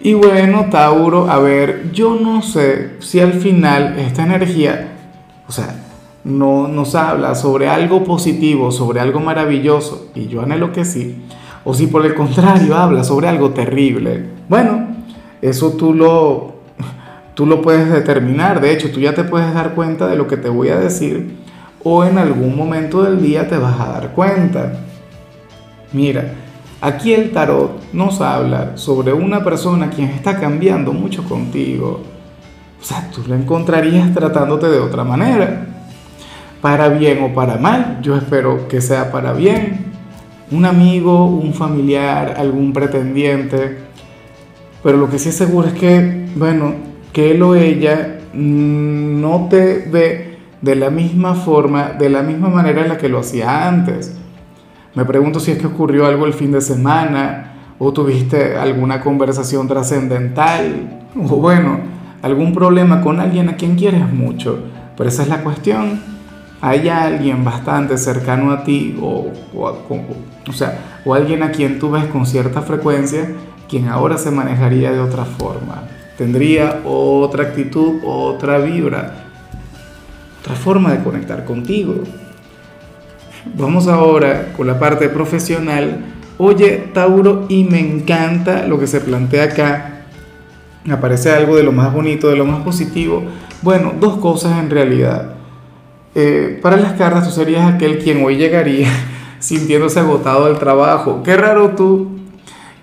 Y bueno, Tauro, a ver, yo no sé si al final esta energía, o sea, no nos habla sobre algo positivo, sobre algo maravilloso, y yo anhelo que sí, o si por el contrario habla sobre algo terrible. Bueno, eso tú lo, tú lo puedes determinar, de hecho, tú ya te puedes dar cuenta de lo que te voy a decir, o en algún momento del día te vas a dar cuenta. Mira, Aquí el tarot nos habla sobre una persona quien está cambiando mucho contigo. O sea, tú lo encontrarías tratándote de otra manera. Para bien o para mal, yo espero que sea para bien. Un amigo, un familiar, algún pretendiente. Pero lo que sí es seguro es que, bueno, que él o ella no te ve de la misma forma, de la misma manera en la que lo hacía antes. Me pregunto si es que ocurrió algo el fin de semana o tuviste alguna conversación trascendental o bueno, algún problema con alguien a quien quieres mucho. Pero esa es la cuestión. Hay alguien bastante cercano a ti o, o, sea, o alguien a quien tú ves con cierta frecuencia quien ahora se manejaría de otra forma. Tendría otra actitud, otra vibra, otra forma de conectar contigo. Vamos ahora con la parte profesional. Oye, Tauro, y me encanta lo que se plantea acá. Aparece algo de lo más bonito, de lo más positivo. Bueno, dos cosas en realidad. Eh, para las cartas tú serías aquel quien hoy llegaría sintiéndose agotado del trabajo. Qué raro tú.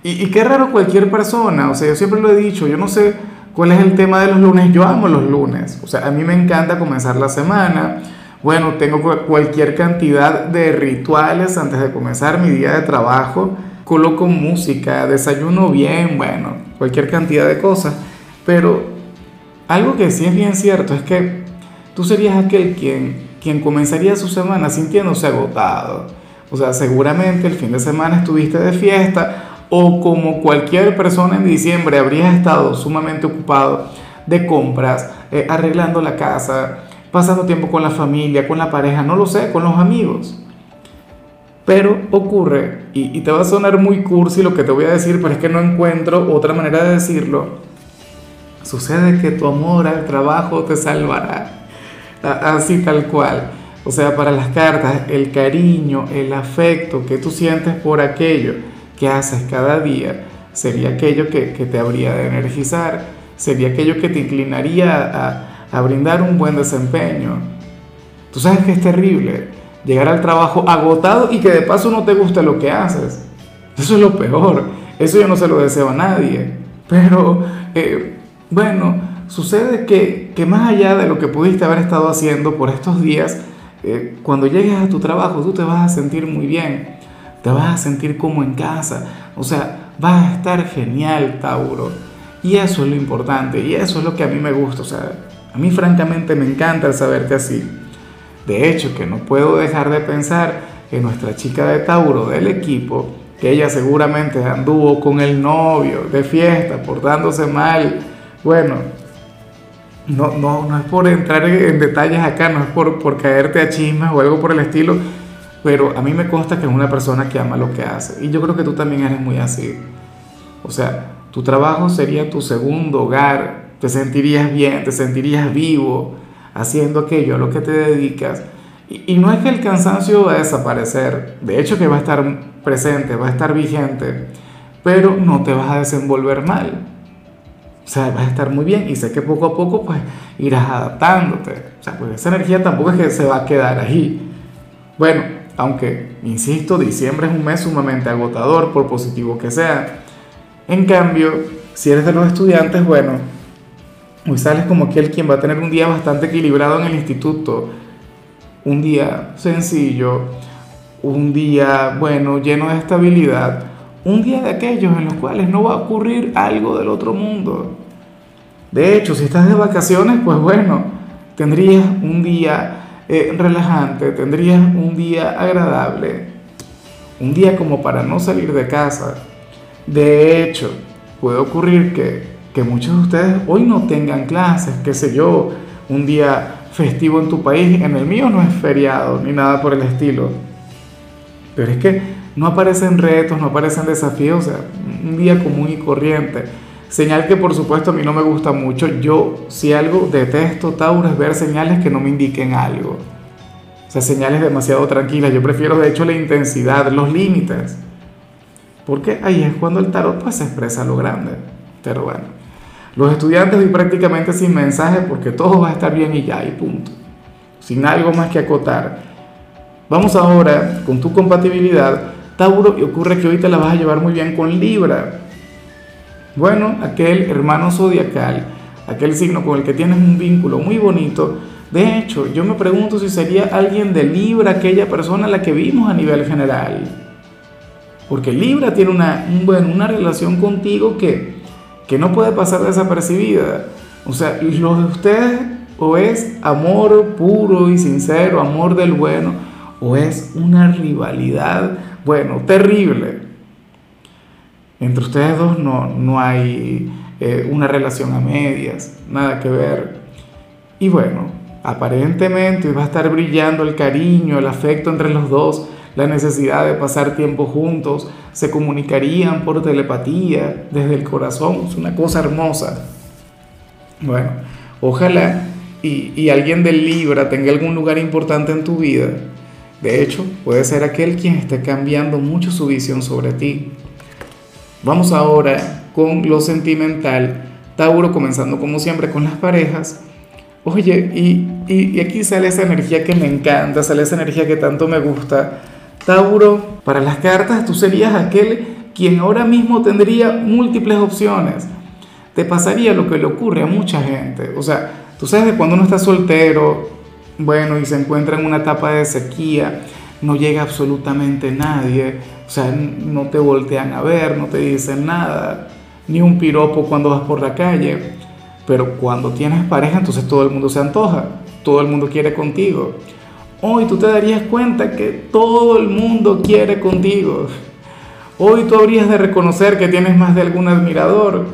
Y, y qué raro cualquier persona. O sea, yo siempre lo he dicho, yo no sé cuál es el tema de los lunes. Yo amo los lunes. O sea, a mí me encanta comenzar la semana bueno, tengo cualquier cantidad de rituales antes de comenzar mi día de trabajo. Coloco música, desayuno bien, bueno, cualquier cantidad de cosas. Pero algo que sí es bien cierto es que tú serías aquel quien, quien comenzaría su semana sintiéndose agotado. O sea, seguramente el fin de semana estuviste de fiesta o como cualquier persona en diciembre habrías estado sumamente ocupado de compras, eh, arreglando la casa, pasando tiempo con la familia, con la pareja, no lo sé, con los amigos. Pero ocurre, y, te va a sonar muy cursi lo que te voy a decir, pero es que no encuentro otra manera de decirlo. Sucede que tu amor al trabajo te salvará. Así tal cual. O sea, para las cartas, el cariño, el afecto que tú sientes por aquello que haces cada día, sería aquello que, que te habría de energizar, sería aquello que te inclinaría a, a brindar un buen desempeño. Tú sabes que es terrible llegar al trabajo agotado y que de paso no te guste lo que haces. Eso es lo peor. Eso yo no se lo deseo a nadie. Pero, eh, bueno, sucede que, que, más allá de lo que pudiste haber estado haciendo por estos días, eh, cuando llegues a tu trabajo tú te vas a sentir muy bien. Te vas a sentir como en casa. O sea, vas a estar genial, Tauro. Y eso es lo importante. Y eso es lo que a mí me gusta. O sea, a mí francamente me encanta el saberte así. De hecho, que no puedo dejar de pensar que nuestra chica de Tauro del equipo, que ella seguramente anduvo con el novio de fiesta, portándose mal, bueno, no, no, no es por entrar en detalles acá, no es por, por caerte a chismes o algo por el estilo, pero a mí me consta que es una persona que ama lo que hace. Y yo creo que tú también eres muy así. O sea, tu trabajo sería tu segundo hogar, te sentirías bien, te sentirías vivo haciendo aquello a lo que te dedicas. Y, no es que el cansancio va a desaparecer, de hecho que va a estar presente, va a estar vigente, pero no te vas a desenvolver mal. O sea, vas a estar muy bien y sé que poco a poco pues irás adaptándote. O sea, pues esa energía tampoco es que se va a quedar ahí. Bueno, aunque, insisto, diciembre es un mes sumamente agotador, por positivo que sea. En cambio, si eres de los estudiantes, bueno, Hoy sales como aquel quien va a tener un día bastante equilibrado en el instituto, un día sencillo, un día, bueno, lleno de estabilidad, un día de aquellos en los cuales no va a ocurrir algo del otro mundo. De hecho, si estás de vacaciones, pues bueno, tendrías un día eh, relajante, tendrías un día agradable, un día como para no salir de casa. De hecho, puede ocurrir que, que muchos de ustedes hoy no tengan clases, qué sé yo, un día festivo en tu país, en el mío no es feriado ni nada por el estilo. Pero es que no aparecen retos, no aparecen desafíos, o sea, un día común y corriente. Señal que por supuesto a mí no me gusta mucho. Yo si algo detesto, Tauro, es ver señales que no me indiquen algo. O sea, señales demasiado tranquilas. Yo prefiero de hecho la intensidad, los límites. Porque ahí es cuando el tarot pues se expresa lo grande. Pero bueno, los estudiantes hoy prácticamente sin mensaje porque todo va a estar bien y ya, y punto. Sin algo más que acotar. Vamos ahora con tu compatibilidad, Tauro, y ocurre que hoy te la vas a llevar muy bien con Libra. Bueno, aquel hermano zodiacal, aquel signo con el que tienes un vínculo muy bonito, de hecho, yo me pregunto si sería alguien de Libra aquella persona a la que vimos a nivel general. Porque Libra tiene una, bueno, una relación contigo que, que no puede pasar desapercibida. O sea, lo de ustedes o es amor puro y sincero, amor del bueno, o es una rivalidad, bueno, terrible. Entre ustedes dos no, no hay eh, una relación a medias, nada que ver. Y bueno, aparentemente va a estar brillando el cariño, el afecto entre los dos, la necesidad de pasar tiempo juntos, se comunicarían por telepatía, desde el corazón, es una cosa hermosa. Bueno, ojalá y, y alguien del Libra tenga algún lugar importante en tu vida. De hecho, puede ser aquel quien esté cambiando mucho su visión sobre ti. Vamos ahora con lo sentimental. Tauro, comenzando como siempre con las parejas. Oye, y, y, aquí sale esa energía que me encanta, sale esa energía que tanto me gusta. Tauro, para las cartas tú serías aquel quien ahora mismo tendría múltiples opciones. Te pasaría lo que le ocurre a mucha gente. O sea, tú sabes que cuando uno está soltero, bueno, y se encuentra en una etapa de sequía, no llega absolutamente nadie, o sea, no te voltean a ver, no te dicen nada, ni un piropo cuando vas por la calle, pero cuando tienes pareja entonces todo el mundo se antoja, todo el mundo quiere contigo. Hoy tú te darías cuenta que todo el mundo quiere contigo. Hoy tú habrías de reconocer que tienes más de algún admirador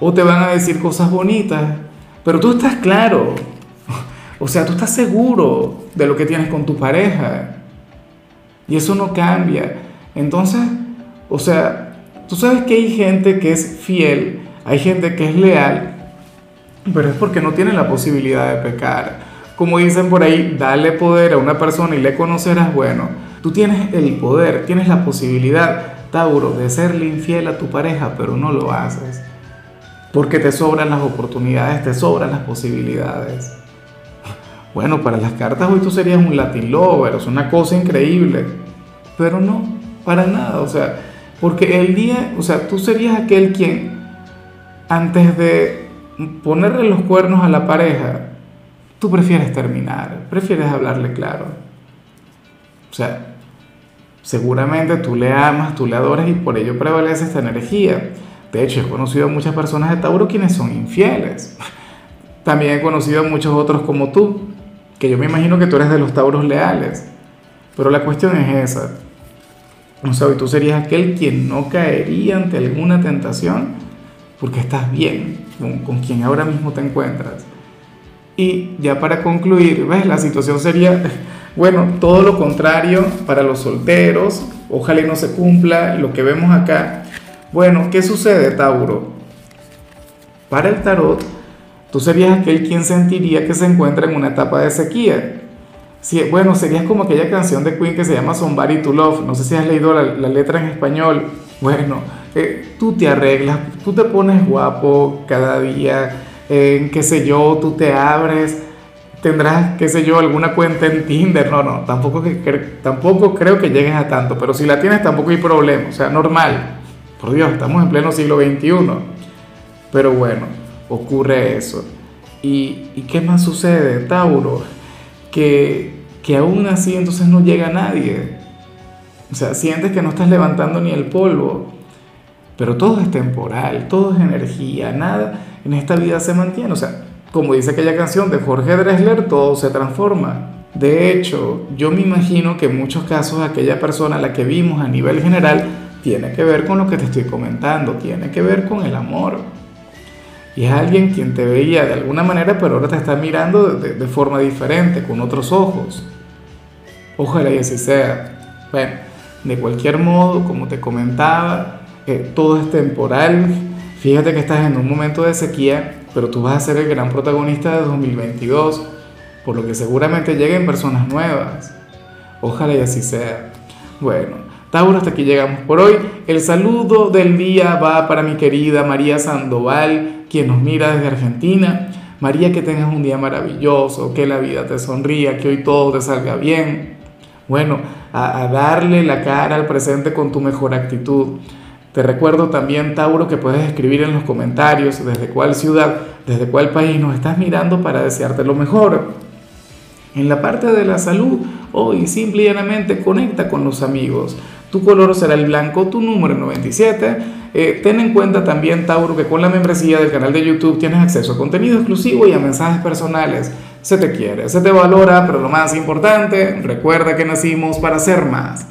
o te van a decir cosas bonitas, pero tú estás claro, o sea, tú estás seguro de lo que tienes con tu pareja. Y eso no cambia. Entonces, o sea, tú sabes que hay gente que es fiel, hay gente que es leal, pero es porque no tiene la posibilidad de pecar. Como dicen por ahí, dale poder a una persona y le conocerás, bueno, tú tienes el poder, tienes la posibilidad, Tauro, de serle infiel a tu pareja, pero no lo haces. Porque te sobran las oportunidades, te sobran las posibilidades. Bueno, para las cartas hoy tú serías un Latin lover, es una cosa increíble. Pero no, para nada. O sea, porque el día, o sea, tú serías aquel quien, antes de ponerle los cuernos a la pareja, tú prefieres terminar, prefieres hablarle claro. O sea, seguramente tú le amas, tú le adoras y por ello prevalece esta energía. De hecho, he conocido a muchas personas de Tauro quienes son infieles. También he conocido a muchos otros como tú, que yo me imagino que tú eres de los Tauros leales. Pero la cuestión es esa. O sea, tú serías aquel quien no caería ante alguna tentación porque estás bien con, con quien ahora mismo te encuentras. Y ya para concluir, ¿ves? La situación sería, bueno, todo lo contrario para los solteros. Ojalá no se cumpla lo que vemos acá. Bueno, ¿qué sucede, Tauro? Para el tarot, tú serías aquel quien sentiría que se encuentra en una etapa de sequía Sí, bueno, serías como aquella canción de Queen que se llama Somebody to Love. No sé si has leído la, letra en español. Bueno, eh, tú te arreglas, tú te pones guapo cada día, eh, qué sé yo, tú te abres, tendrás, qué sé yo, alguna cuenta en Tinder. No, no, tampoco, que, tampoco creo que llegues a tanto, pero si la tienes tampoco hay problema, o sea, normal. Por Dios, estamos en pleno siglo XXI. Pero bueno, ocurre eso. ¿Y, y qué más sucede, Tauro? que, que aún así entonces no llega nadie. O sea, sientes que no estás levantando ni el polvo. Pero todo es temporal, todo es energía, nada en esta vida se mantiene. O sea, como dice aquella canción de Jorge Dressler, todo se transforma. De hecho, yo me imagino que en muchos casos aquella persona a la que vimos a nivel general tiene que ver con lo que te estoy comentando, tiene que ver con el amor. Y es alguien quien te veía de alguna manera, pero ahora te está mirando de, forma diferente, con otros ojos. Ojalá y así sea. Bueno, de cualquier modo, como te comentaba, todo es temporal. Fíjate que estás en un momento de sequía, pero tú vas a ser el gran protagonista de 2022, por lo que seguramente lleguen personas nuevas. Ojalá y así sea. Bueno, Tauro, hasta aquí llegamos por hoy. El saludo del día va para mi querida María Sandoval, quien nos mira desde Argentina. María, que tengas un día maravilloso, que la vida te sonría, que hoy todo te salga bien. Bueno, a darle la cara al presente con tu mejor actitud. Te recuerdo también, Tauro, que puedes escribir en los comentarios desde cuál ciudad, desde cuál país nos estás mirando para desearte lo mejor. En la parte de la salud, hoy simple y llanamente conecta con los amigos. Tu color será el blanco, tu número 97. Eh, ten en cuenta también, Tauro, que con la membresía del canal de YouTube tienes acceso a contenido exclusivo y a mensajes personales. Se te quiere, se te valora, pero lo más importante, recuerda que nacimos para ser más.